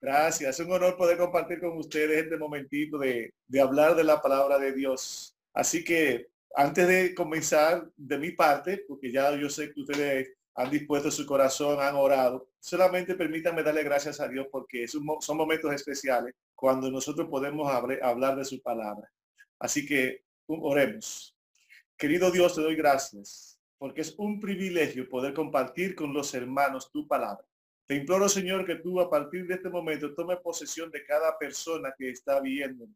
Gracias, un honor poder compartir con ustedes este momentito de, de hablar de la palabra de Dios. Así que antes de comenzar de mi parte, porque ya yo sé que ustedes han dispuesto su corazón, han orado, solamente permítanme darle gracias a Dios porque son momentos especiales cuando nosotros podemos hablar de su palabra. Así que oremos. Querido Dios, te doy gracias porque es un privilegio poder compartir con los hermanos tu palabra. Te imploro, Señor, que tú a partir de este momento tome posesión de cada persona que está viendo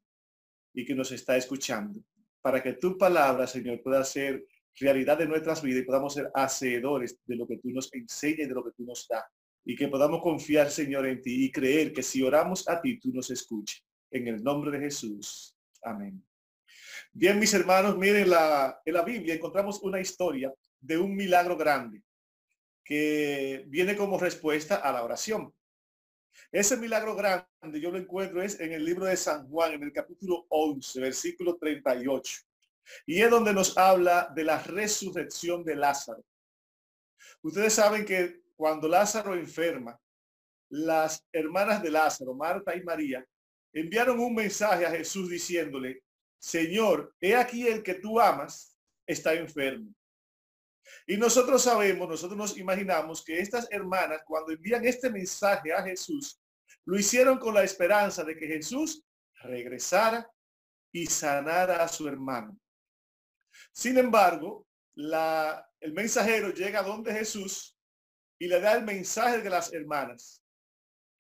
y que nos está escuchando, para que tu palabra, Señor, pueda ser realidad de nuestras vidas y podamos ser hacedores de lo que tú nos enseñas y de lo que tú nos das. Y que podamos confiar, Señor, en ti y creer que si oramos a ti, tú nos escuches. En el nombre de Jesús. Amén. Bien, mis hermanos, miren la, en la Biblia encontramos una historia de un milagro grande que viene como respuesta a la oración. Ese milagro grande yo lo encuentro es en el libro de San Juan, en el capítulo 11, versículo 38. Y es donde nos habla de la resurrección de Lázaro. Ustedes saben que cuando Lázaro enferma, las hermanas de Lázaro, Marta y María, enviaron un mensaje a Jesús diciéndole, Señor, he aquí el que tú amas está enfermo. Y nosotros sabemos, nosotros nos imaginamos que estas hermanas, cuando envían este mensaje a Jesús, lo hicieron con la esperanza de que Jesús regresara y sanara a su hermano. Sin embargo, la, el mensajero llega donde Jesús y le da el mensaje de las hermanas.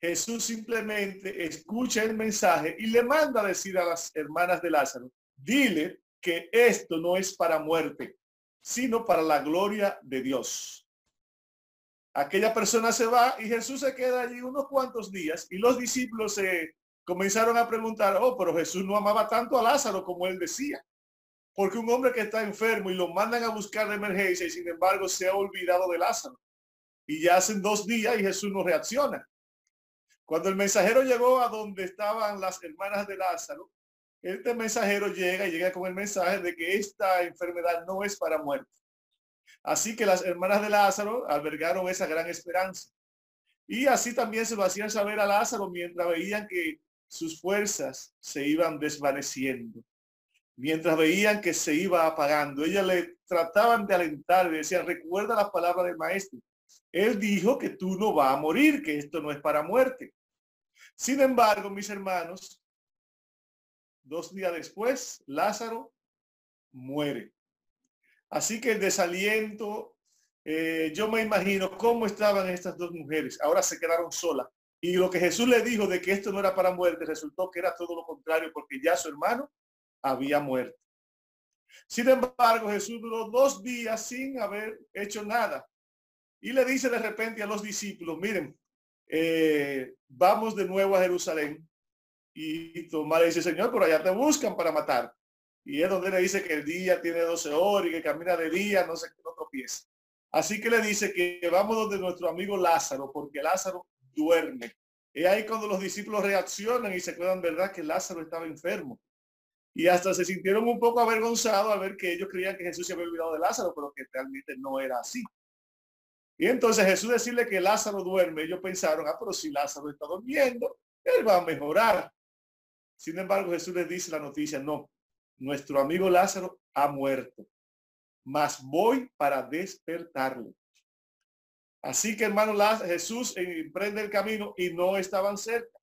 Jesús simplemente escucha el mensaje y le manda decir a las hermanas de Lázaro, dile que esto no es para muerte, sino para la gloria de Dios. Aquella persona se va y Jesús se queda allí unos cuantos días y los discípulos se comenzaron a preguntar, oh, pero Jesús no amaba tanto a Lázaro como él decía. Porque un hombre que está enfermo y lo mandan a buscar de emergencia y sin embargo se ha olvidado de Lázaro. Y ya hacen dos días y Jesús no reacciona. Cuando el mensajero llegó a donde estaban las hermanas de Lázaro, este mensajero llega y llega con el mensaje de que esta enfermedad no es para muerte. Así que las hermanas de Lázaro albergaron esa gran esperanza. Y así también se lo hacían saber a Lázaro mientras veían que sus fuerzas se iban desvaneciendo mientras veían que se iba apagando. Ellas le trataban de alentar, le decían, recuerda la palabra del maestro. Él dijo que tú no vas a morir, que esto no es para muerte. Sin embargo, mis hermanos, dos días después, Lázaro muere. Así que el desaliento, eh, yo me imagino cómo estaban estas dos mujeres. Ahora se quedaron solas. Y lo que Jesús le dijo de que esto no era para muerte, resultó que era todo lo contrario, porque ya su hermano había muerto. Sin embargo, Jesús duró dos días sin haber hecho nada. Y le dice de repente a los discípulos, miren, eh, vamos de nuevo a Jerusalén. Y Tomás le dice, Señor, por allá te buscan para matar. Y es donde le dice que el día tiene 12 horas y que camina de día, no sé qué, no tropieza. Así que le dice que vamos donde nuestro amigo Lázaro, porque Lázaro duerme. Y ahí cuando los discípulos reaccionan y se acuerdan, ¿verdad? Que Lázaro estaba enfermo y hasta se sintieron un poco avergonzados al ver que ellos creían que Jesús se había olvidado de Lázaro, pero que realmente no era así. Y entonces Jesús decirle que Lázaro duerme, ellos pensaron, ah, pero si Lázaro está durmiendo, él va a mejorar. Sin embargo, Jesús les dice la noticia, no, nuestro amigo Lázaro ha muerto, mas voy para despertarlo. Así que hermano Jesús emprende el camino y no estaban cerca,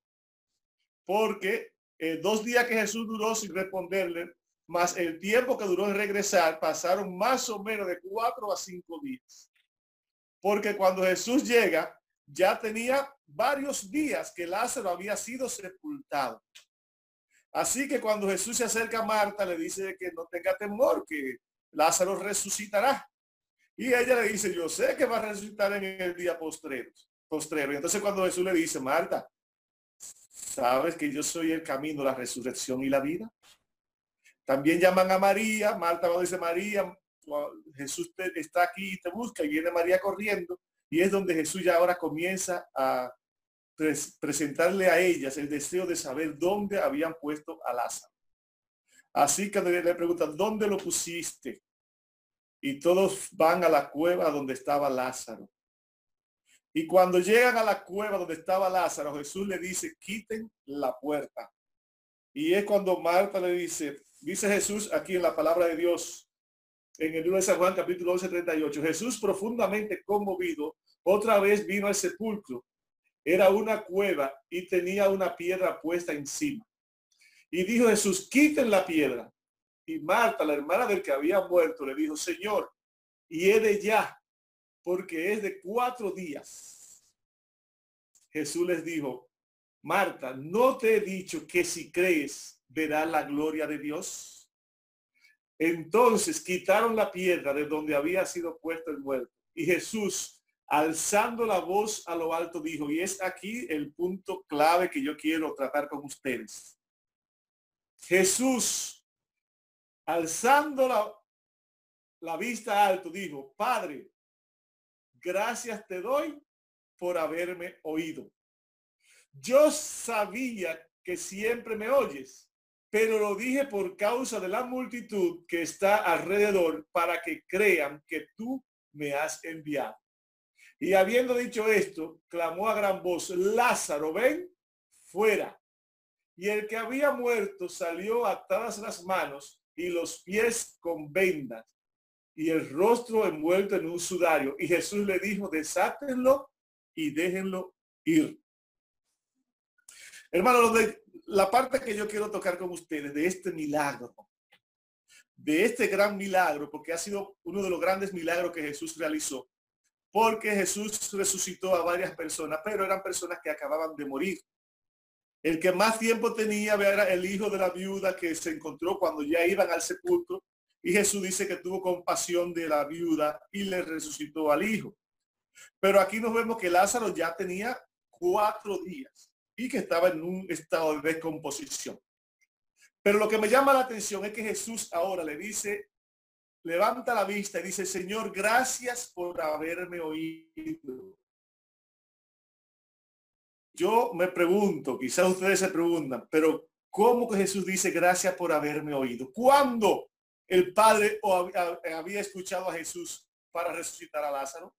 porque eh, dos días que Jesús duró sin responderle, más el tiempo que duró en regresar, pasaron más o menos de cuatro a cinco días. Porque cuando Jesús llega, ya tenía varios días que Lázaro había sido sepultado. Así que cuando Jesús se acerca a Marta, le dice que no tenga temor, que Lázaro resucitará. Y ella le dice, yo sé que va a resucitar en el día postrero. postrero. Y entonces cuando Jesús le dice, Marta, ¿Sabes que yo soy el camino, la resurrección y la vida? También llaman a María, Marta dice María, Jesús está aquí y te busca y viene María corriendo y es donde Jesús ya ahora comienza a presentarle a ellas el deseo de saber dónde habían puesto a Lázaro. Así que le preguntan, ¿dónde lo pusiste? Y todos van a la cueva donde estaba Lázaro. Y cuando llegan a la cueva donde estaba Lázaro, Jesús le dice, quiten la puerta. Y es cuando Marta le dice, dice Jesús aquí en la palabra de Dios, en el libro de San Juan capítulo 11, 38, Jesús profundamente conmovido, otra vez vino al sepulcro. Era una cueva y tenía una piedra puesta encima. Y dijo Jesús, quiten la piedra. Y Marta, la hermana del que había muerto, le dijo, Señor, y he de ya, porque es de cuatro días. Jesús les dijo, Marta, ¿no te he dicho que si crees verás la gloria de Dios? Entonces quitaron la piedra de donde había sido puesto el muerto. Y Jesús, alzando la voz a lo alto, dijo, y es aquí el punto clave que yo quiero tratar con ustedes. Jesús alzando la, la vista alto, dijo, Padre, gracias te doy por haberme oído. Yo sabía que siempre me oyes, pero lo dije por causa de la multitud que está alrededor para que crean que tú me has enviado. Y habiendo dicho esto, clamó a gran voz, Lázaro, ven fuera. Y el que había muerto salió atadas las manos y los pies con vendas y el rostro envuelto en un sudario. Y Jesús le dijo, desátenlo y déjenlo ir. Hermano, la parte que yo quiero tocar con ustedes de este milagro, de este gran milagro, porque ha sido uno de los grandes milagros que Jesús realizó, porque Jesús resucitó a varias personas, pero eran personas que acababan de morir. El que más tiempo tenía era el hijo de la viuda que se encontró cuando ya iban al sepulcro. Y Jesús dice que tuvo compasión de la viuda y le resucitó al hijo. Pero aquí nos vemos que Lázaro ya tenía cuatro días y que estaba en un estado de descomposición. Pero lo que me llama la atención es que Jesús ahora le dice, levanta la vista y dice, Señor, gracias por haberme oído. Yo me pregunto, quizás ustedes se preguntan, pero ¿cómo que Jesús dice gracias por haberme oído? ¿Cuándo el Padre había escuchado a Jesús para resucitar a Lázaro?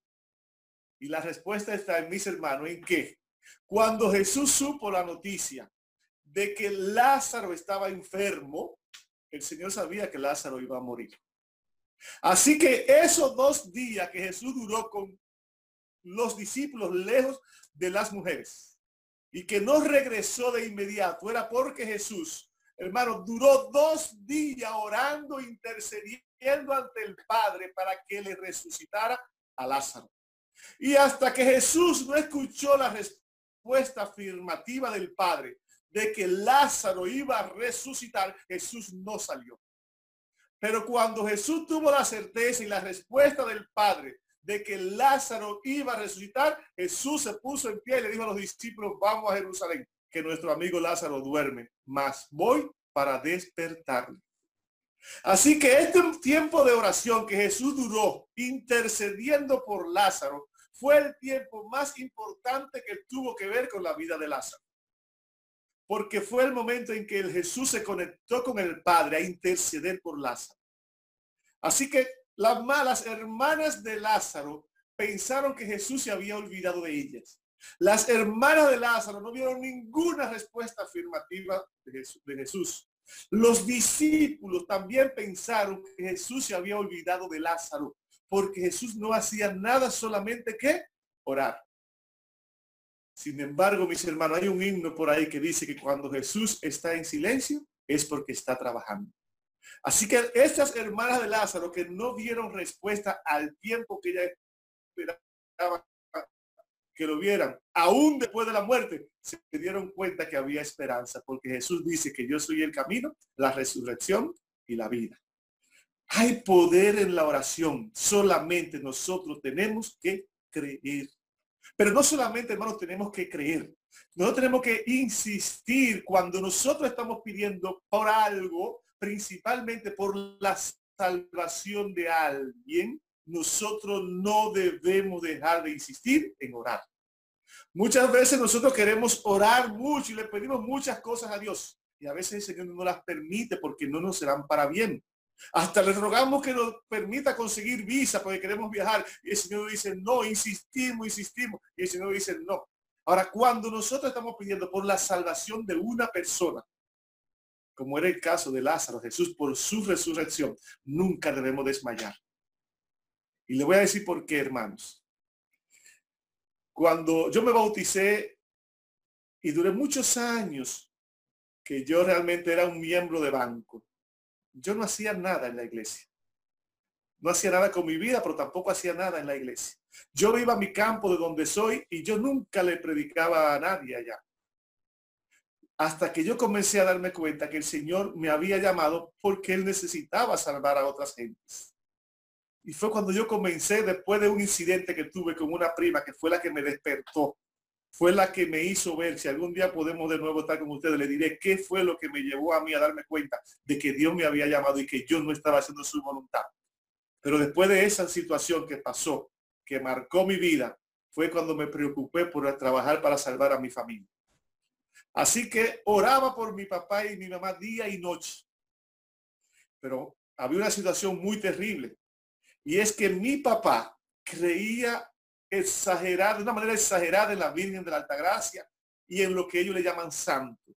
Y la respuesta está en mis hermanos, ¿en qué? Cuando Jesús supo la noticia de que Lázaro estaba enfermo, el Señor sabía que Lázaro iba a morir. Así que esos dos días que Jesús duró con los discípulos lejos de las mujeres, y que no regresó de inmediato era porque Jesús, hermano, duró dos días orando, intercediendo ante el Padre para que le resucitara a Lázaro. Y hasta que Jesús no escuchó la respuesta afirmativa del Padre de que Lázaro iba a resucitar, Jesús no salió. Pero cuando Jesús tuvo la certeza y la respuesta del Padre de que Lázaro iba a resucitar, Jesús se puso en pie y le dijo a los discípulos, vamos a Jerusalén, que nuestro amigo Lázaro duerme, mas voy para despertarle. Así que este tiempo de oración que Jesús duró intercediendo por Lázaro fue el tiempo más importante que tuvo que ver con la vida de Lázaro. Porque fue el momento en que el Jesús se conectó con el Padre a interceder por Lázaro. Así que las malas hermanas de Lázaro pensaron que Jesús se había olvidado de ellas. Las hermanas de Lázaro no vieron ninguna respuesta afirmativa de Jesús. Los discípulos también pensaron que Jesús se había olvidado de Lázaro, porque Jesús no hacía nada solamente que orar. Sin embargo, mis hermanos, hay un himno por ahí que dice que cuando Jesús está en silencio es porque está trabajando. Así que estas hermanas de Lázaro que no dieron respuesta al tiempo que ella esperaba que lo vieran, aún después de la muerte, se dieron cuenta que había esperanza, porque Jesús dice que yo soy el camino, la resurrección y la vida. Hay poder en la oración, solamente nosotros tenemos que creer. Pero no solamente, hermanos, tenemos que creer. Nosotros tenemos que insistir cuando nosotros estamos pidiendo por algo, principalmente por la salvación de alguien, nosotros no debemos dejar de insistir en orar. Muchas veces nosotros queremos orar mucho y le pedimos muchas cosas a Dios y a veces el Señor no las permite porque no nos serán para bien. Hasta le rogamos que nos permita conseguir visa porque queremos viajar. Y el Señor dice, no, insistimos, insistimos. Y el Señor dice, no. Ahora, cuando nosotros estamos pidiendo por la salvación de una persona, como era el caso de Lázaro, Jesús por su resurrección, nunca debemos desmayar. Y le voy a decir por qué, hermanos. Cuando yo me bauticé y duré muchos años que yo realmente era un miembro de banco, yo no hacía nada en la iglesia. No hacía nada con mi vida, pero tampoco hacía nada en la iglesia. Yo iba a mi campo de donde soy y yo nunca le predicaba a nadie allá. Hasta que yo comencé a darme cuenta que el Señor me había llamado porque Él necesitaba salvar a otras gentes. Y fue cuando yo comencé, después de un incidente que tuve con una prima, que fue la que me despertó, fue la que me hizo ver, si algún día podemos de nuevo estar con ustedes, le diré qué fue lo que me llevó a mí a darme cuenta de que Dios me había llamado y que yo no estaba haciendo su voluntad. Pero después de esa situación que pasó, que marcó mi vida, fue cuando me preocupé por trabajar para salvar a mi familia. Así que oraba por mi papá y mi mamá día y noche. Pero había una situación muy terrible. Y es que mi papá creía exagerar, de una manera exagerada en la Virgen de la Altagracia y en lo que ellos le llaman santo.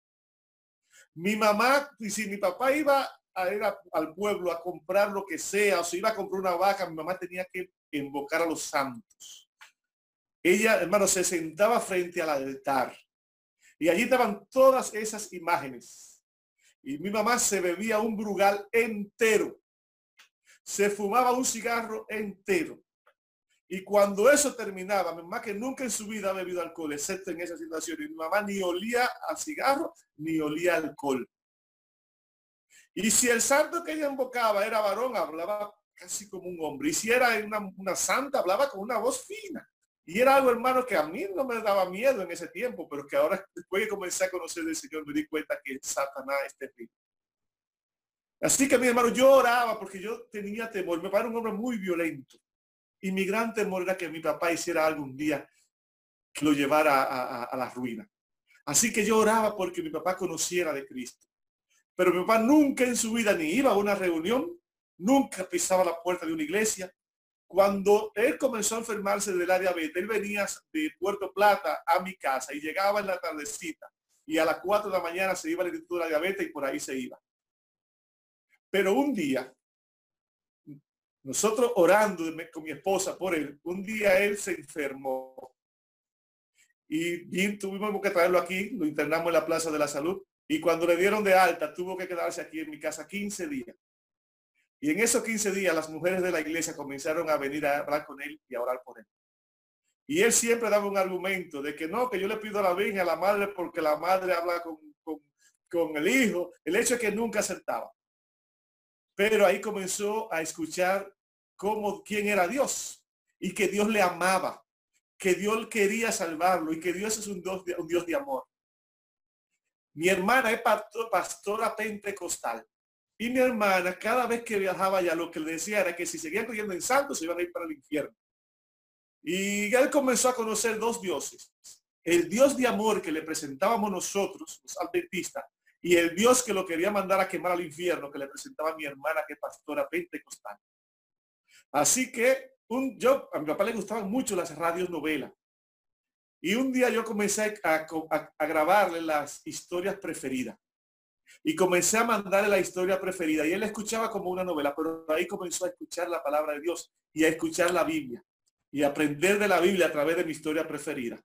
Mi mamá, y si mi papá iba a ir al pueblo a comprar lo que sea, o si iba a comprar una vaca, mi mamá tenía que invocar a los santos. Ella, hermano, se sentaba frente al altar y allí estaban todas esas imágenes. Y mi mamá se bebía un brugal entero. Se fumaba un cigarro entero. Y cuando eso terminaba, mi mamá que nunca en su vida ha bebido alcohol, excepto en esa situación, y mi mamá ni olía a cigarro ni olía alcohol. Y si el santo que ella invocaba era varón, hablaba casi como un hombre. Y si era una, santa, hablaba con una voz fina. Y era algo, hermano, que a mí no me daba miedo en ese tiempo, pero que ahora, después que comencé a conocer del Señor, me di cuenta que Satanás es terrible. Así que mi hermano, yo oraba porque yo tenía temor. Papá era un hombre muy violento. Y mi gran temor era que mi papá hiciera algún día que lo llevara a, la ruina. Así que yo oraba porque mi papá conociera de Cristo. Pero mi papá nunca en su vida ni iba a una reunión, nunca pisaba la puerta de una iglesia, cuando él comenzó a enfermarse de la diabetes, él venía de Puerto Plata a mi casa y llegaba en la tardecita y a las 4 de la mañana se iba al Instituto de la Diabetes y por ahí se iba. Pero un día, nosotros orando con mi esposa por él, un día él se enfermó. Y tuvimos que traerlo aquí, lo internamos en la Plaza de la Salud. Y cuando le dieron de alta, tuvo que quedarse aquí en mi casa 15 días. Y en esos 15 días las mujeres de la iglesia comenzaron a venir a hablar con él y a orar por él. Y él siempre daba un argumento de que no, que yo le pido a la Virgen, a la madre, porque la madre habla con, con, el hijo. El hecho es que nunca aceptaba. Pero ahí comenzó a escuchar cómo, quién era Dios y que Dios le amaba, que Dios quería salvarlo y que Dios es un Dios de, un Dios de amor. Mi hermana es pastora pentecostal y mi hermana, cada vez que viajaba allá, lo que le decía era que si seguían creyendo en santos, se iban a ir para el infierno. Y él comenzó a conocer dos dioses. El Dios de amor que le presentábamos nosotros, los adventistas, y el Dios que lo quería mandar a quemar al infierno, que le presentaba mi hermana, que pastora pentecostal. Así que un, yo, a mi papá le gustaban mucho las radios novelas. Y un día yo comencé a grabarle las historias preferidas y comencé a mandarle la historia preferida y él escuchaba como una novela, pero ahí comenzó a escuchar la palabra de Dios y a escuchar la Biblia y aprender de la Biblia a través de mi historia preferida.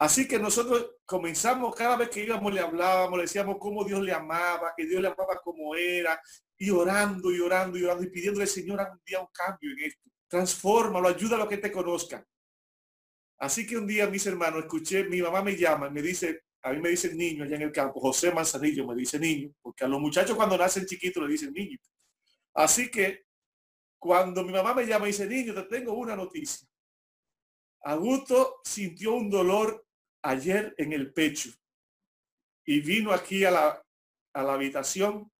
Así que nosotros comenzamos, cada vez que íbamos le hablábamos, le decíamos cómo Dios le amaba, que Dios le amaba como era, y orando y orando y orando y pidiéndole, Señor, un día un cambio en esto. Transfórmalo, ayuda a lo que te conozcan. Así que un día, mis hermanos, escuché, mi mamá me llama, me dice, a mí me dicen niño allá en el campo, José Manzanillo me dice niño, porque a los muchachos cuando nacen chiquitos le dicen niño. Así que cuando mi mamá me llama y dice, niño, te tengo una noticia. Augusto sintió un dolor ayer en el pecho y vino aquí a la, a la habitación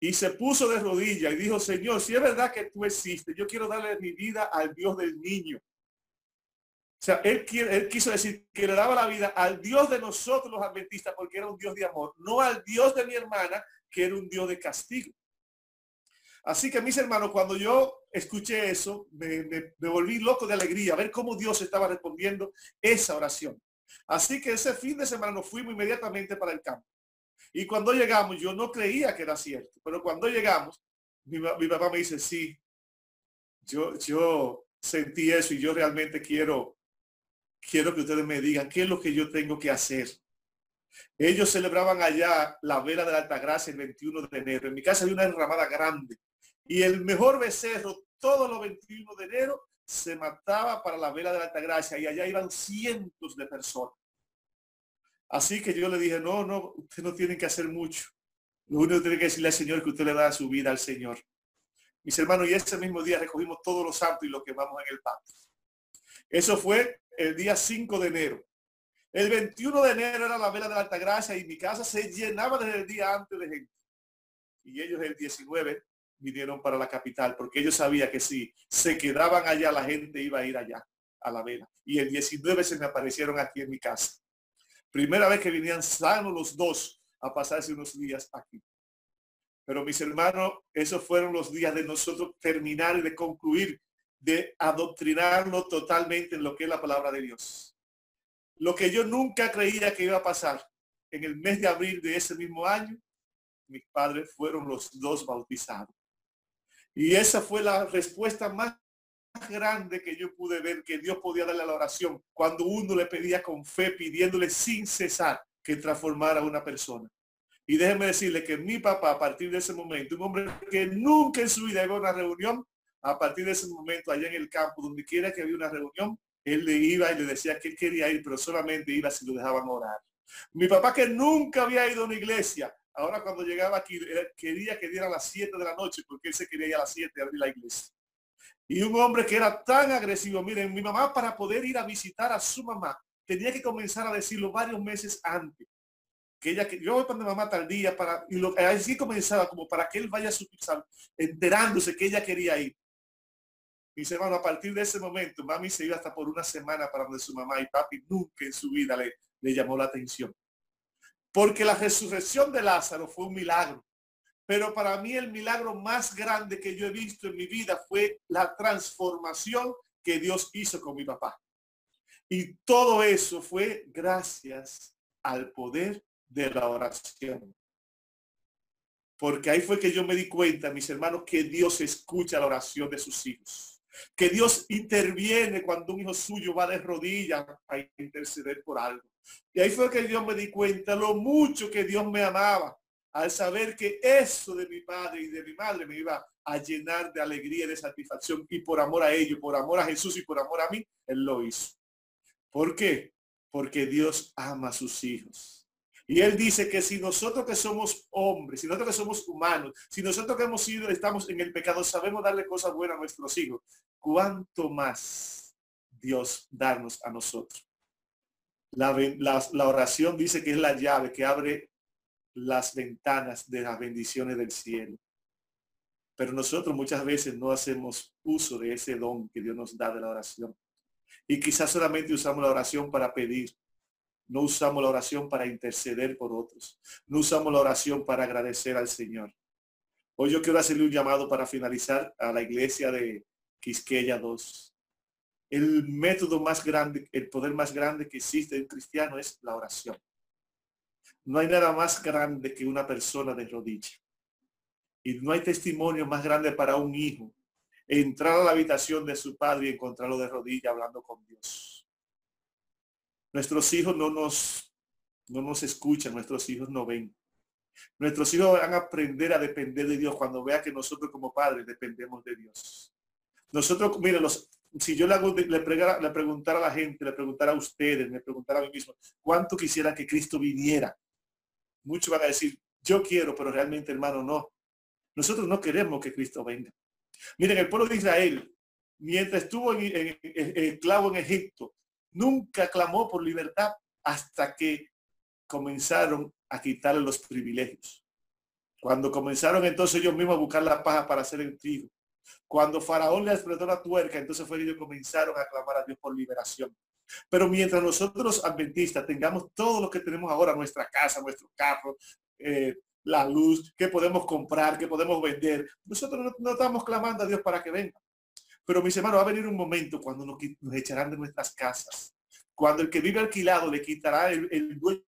y se puso de rodillas y dijo, Señor, si es verdad que tú existes, yo quiero darle mi vida al Dios del niño. O sea, él, él quiso decir que le daba la vida al Dios de nosotros los adventistas porque era un Dios de amor, no al Dios de mi hermana que era un Dios de castigo. Así que mis hermanos, cuando yo escuché eso, me, me, volví loco de alegría, a ver cómo Dios estaba respondiendo esa oración. Así que ese fin de semana nos fuimos inmediatamente para el campo. Y cuando llegamos, yo no creía que era cierto, pero cuando llegamos, mi, mi papá me dice, sí, yo, yo sentí eso y yo realmente quiero, quiero que ustedes me digan qué es lo que yo tengo que hacer. Ellos celebraban allá la vela de la Altagracia el 21 de enero. En mi casa había una enramada grande y el mejor becerro todos los 21 de enero se mataba para la vela de la Altagracia y allá iban cientos de personas. Así que yo le dije, no, no, usted no tiene que hacer mucho. Lo único que tiene que decirle al Señor que usted le da su vida al Señor. Mis hermanos, y ese mismo día recogimos todos los santos y lo quemamos en el patio. Eso fue el día 5 de enero. El 21 de enero era la vela de la Altagracia y mi casa se llenaba desde el día antes de gente. Y ellos el 19 vinieron para la capital porque ellos sabían que si se quedaban allá la gente iba a ir allá a la vela. Y el 19 se me aparecieron aquí en mi casa. Primera vez que venían sanos los dos a pasarse unos días aquí. Pero mis hermanos, esos fueron los días de nosotros terminar y de concluir, de adoctrinarlo totalmente en lo que es la palabra de Dios. Lo que yo nunca creía que iba a pasar en el mes de abril de ese mismo año, mis padres fueron los dos bautizados. Y esa fue la respuesta más grande que yo pude ver que Dios podía darle a la oración cuando uno le pedía con fe, pidiéndole sin cesar que transformara a una persona. Y déjeme decirle que mi papá, a partir de ese momento, un hombre que nunca en su vida iba a una reunión, a partir de ese momento, allá en el campo, donde quiera que había una reunión, él le iba y le decía que quería ir, pero solamente iba si lo dejaban orar. Mi papá que nunca había ido a una iglesia, ahora cuando llegaba aquí, quería que diera las 7 de la noche, porque él se quería ir a las 7 a abrir la iglesia. Y un hombre que era tan agresivo, miren, mi mamá para poder ir a visitar a su mamá, tenía que comenzar a decirlo varios meses antes. Que ella, que yo voy para mi mamá tal día para, y lo, así comenzaba como para que él vaya a su enterándose que ella quería ir. Mis hermanos, a partir de ese momento, mami se iba hasta por una semana para donde su mamá y papi nunca en su vida le, le llamó la atención. Porque la resurrección de Lázaro fue un milagro. Pero para mí el milagro más grande que yo he visto en mi vida fue la transformación que Dios hizo con mi papá. Y todo eso fue gracias al poder de la oración. Porque ahí fue que yo me di cuenta, mis hermanos, que Dios escucha la oración de sus hijos. Que Dios interviene cuando un hijo suyo va de rodillas a interceder por algo. Y ahí fue que yo me di cuenta lo mucho que Dios me amaba al saber que eso de mi padre y de mi madre me iba a llenar de alegría y de satisfacción y por amor a ellos, por amor a Jesús y por amor a mí, Él lo hizo. ¿Por qué? Porque Dios ama a sus hijos. Y Él dice que si nosotros que somos hombres, si nosotros que somos humanos, si nosotros que hemos sido, estamos en el pecado, sabemos darle cosas buenas a nuestros hijos, ¿cuánto más Dios darnos a nosotros? La, la oración dice que es la llave que abre las ventanas de las bendiciones del cielo. Pero nosotros muchas veces no hacemos uso de ese don que Dios nos da de la oración. Y quizás solamente usamos la oración para pedir. No usamos la oración para interceder por otros. No usamos la oración para agradecer al Señor. Hoy yo quiero hacerle un llamado para finalizar a la iglesia de Quisqueya 2. El método más grande, el poder más grande que existe en cristiano es la oración. No hay nada más grande que una persona de rodilla. Y no hay testimonio más grande para un hijo entrar a la habitación de su padre y encontrarlo de rodilla hablando con Dios. Nuestros hijos no nos, no nos escuchan, nuestros hijos no ven. Nuestros hijos van a aprender a depender de Dios cuando vea que nosotros como padres dependemos de Dios. Nosotros, miren, los, si yo le, hago, le, le preguntara a la gente, le preguntara a ustedes, me preguntara a mí mismo, ¿cuánto quisiera que Cristo viniera? Muchos van a decir, yo quiero, pero realmente, hermano, no. Nosotros no queremos que Cristo venga. Miren, el pueblo de Israel, mientras estuvo en, esclavo en Egipto, nunca clamó por libertad hasta que comenzaron a quitarle los privilegios. Cuando comenzaron entonces ellos mismos a buscar la paja para hacer el trigo. Cuando Faraón le apretó la tuerca, entonces fue ellos comenzaron a clamar a Dios por liberación. Pero mientras nosotros adventistas tengamos todo lo que tenemos ahora, nuestra casa, nuestro carro, eh, la luz, qué podemos comprar, qué podemos vender. Nosotros no, estamos clamando a Dios para que venga. Pero mis hermanos, va a venir un momento cuando nos, echarán de nuestras casas. Cuando el que vive alquilado le quitará el, dueño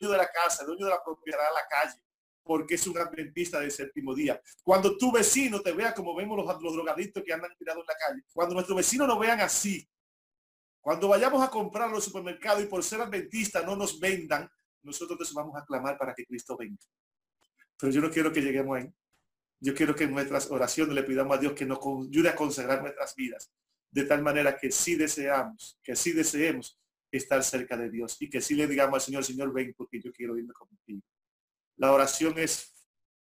de la casa, el dueño de la propiedad a la calle, porque es un adventista del séptimo día. Cuando tu vecino te vea como vemos los, drogadictos que andan tirados en la calle, cuando nuestros vecinos nos vean así, cuando vayamos a comprar los supermercados y por ser adventistas no nos vendan, nosotros nos vamos a clamar para que Cristo venga. Pero yo no quiero que lleguemos ahí. Yo quiero que en nuestras oraciones le pidamos a Dios que nos ayude a consagrar nuestras vidas de tal manera que sí deseamos, que sí deseemos estar cerca de Dios y que sí le digamos al Señor, Señor, ven porque yo quiero irme contigo. La oración es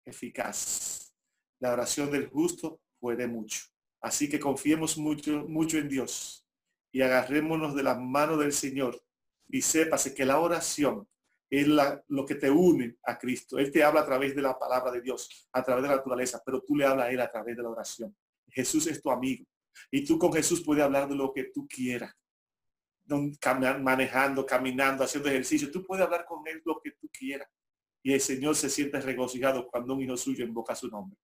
eficaz. La oración del justo puede mucho. Así que confiemos mucho, mucho en Dios y agarrémonos de la mano del Señor y sépase que la oración es lo que te une a Cristo. Él te habla a través de la palabra de Dios, a través de la naturaleza, pero tú le hablas a Él a través de la oración. Jesús es tu amigo y tú con Jesús puedes hablar de lo que tú quieras. Manejando, caminando, haciendo ejercicio, tú puedes hablar con Él lo que tú quieras. Y el Señor se siente regocijado cuando un hijo suyo invoca su nombre.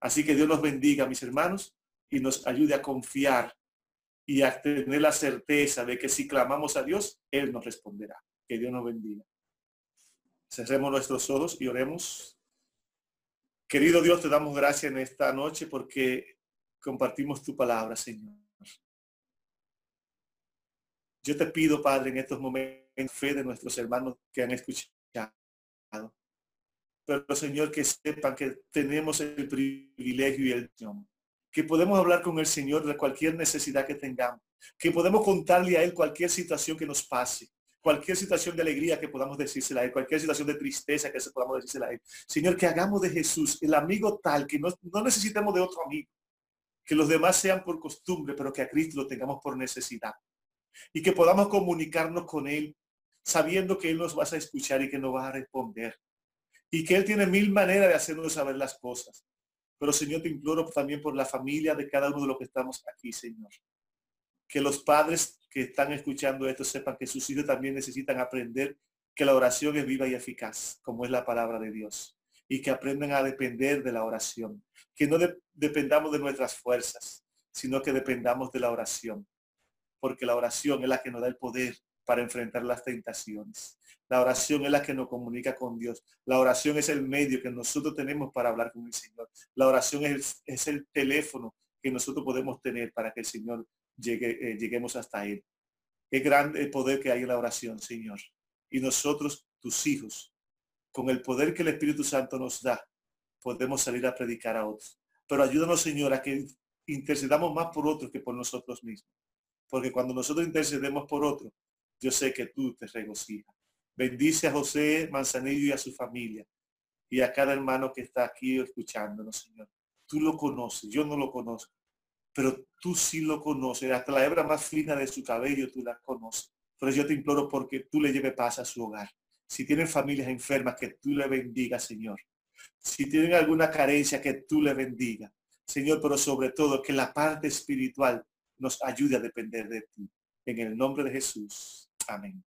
Así que Dios nos bendiga, mis hermanos, y nos ayude a confiar y a tener la certeza de que si clamamos a Dios, Él nos responderá. Que Dios nos bendiga. Cerremos nuestros ojos y oremos. Querido Dios, te damos gracias en esta noche porque compartimos tu palabra, Señor. Yo te pido, Padre, en estos momentos, en fe de nuestros hermanos que han escuchado. Pero, Señor, que sepan que tenemos el privilegio y el don que podemos hablar con el Señor de cualquier necesidad que tengamos, que podemos contarle a Él cualquier situación que nos pase, cualquier situación de alegría que podamos decírsela a Él, cualquier situación de tristeza que se podamos decírsela a Él. Señor, que hagamos de Jesús el amigo tal, que no, no necesitemos de otro amigo, que los demás sean por costumbre, pero que a Cristo lo tengamos por necesidad. Y que podamos comunicarnos con Él, sabiendo que Él nos va a escuchar y que nos va a responder. Y que Él tiene mil maneras de hacernos saber las cosas. Pero Señor, te imploro también por la familia de cada uno de los que estamos aquí, Señor. Que los padres que están escuchando esto sepan que sus hijos también necesitan aprender que la oración es viva y eficaz, como es la palabra de Dios. Y que aprendan a depender de la oración. Que no dependamos de nuestras fuerzas, sino que dependamos de la oración. Porque la oración es la que nos da el poder para enfrentar las tentaciones. La oración es la que nos comunica con Dios. La oración es el medio que nosotros tenemos para hablar con el Señor. La oración es, el teléfono que nosotros podemos tener para que el Señor llegue, eh, lleguemos hasta Él. Qué grande el poder que hay en la oración, Señor. Y nosotros, tus hijos, con el poder que el Espíritu Santo nos da, podemos salir a predicar a otros. Pero ayúdanos, Señor, a que intercedamos más por otros que por nosotros mismos. Porque cuando nosotros intercedemos por otros, yo sé que tú te regocijas. Bendice a José Manzanillo y a su familia y a cada hermano que está aquí escuchándonos, Señor. Tú lo conoces, yo no lo conozco, pero tú sí lo conoces. Hasta la hebra más fina de su cabello tú la conoces. Pero yo te imploro porque tú le lleves paz a su hogar. Si tienen familias enfermas, que tú le bendigas, Señor. Si tienen alguna carencia, que tú le bendiga. Señor, pero sobre todo que la parte espiritual nos ayude a depender de ti. En el nombre de Jesús. Amén.